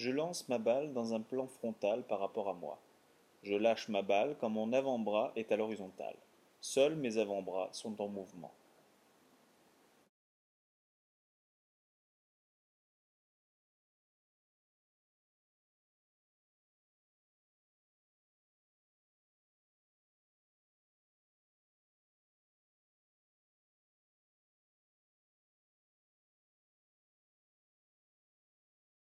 je lance ma balle dans un plan frontal par rapport à moi. Je lâche ma balle quand mon avant-bras est à l'horizontale. Seuls mes avant-bras sont en mouvement.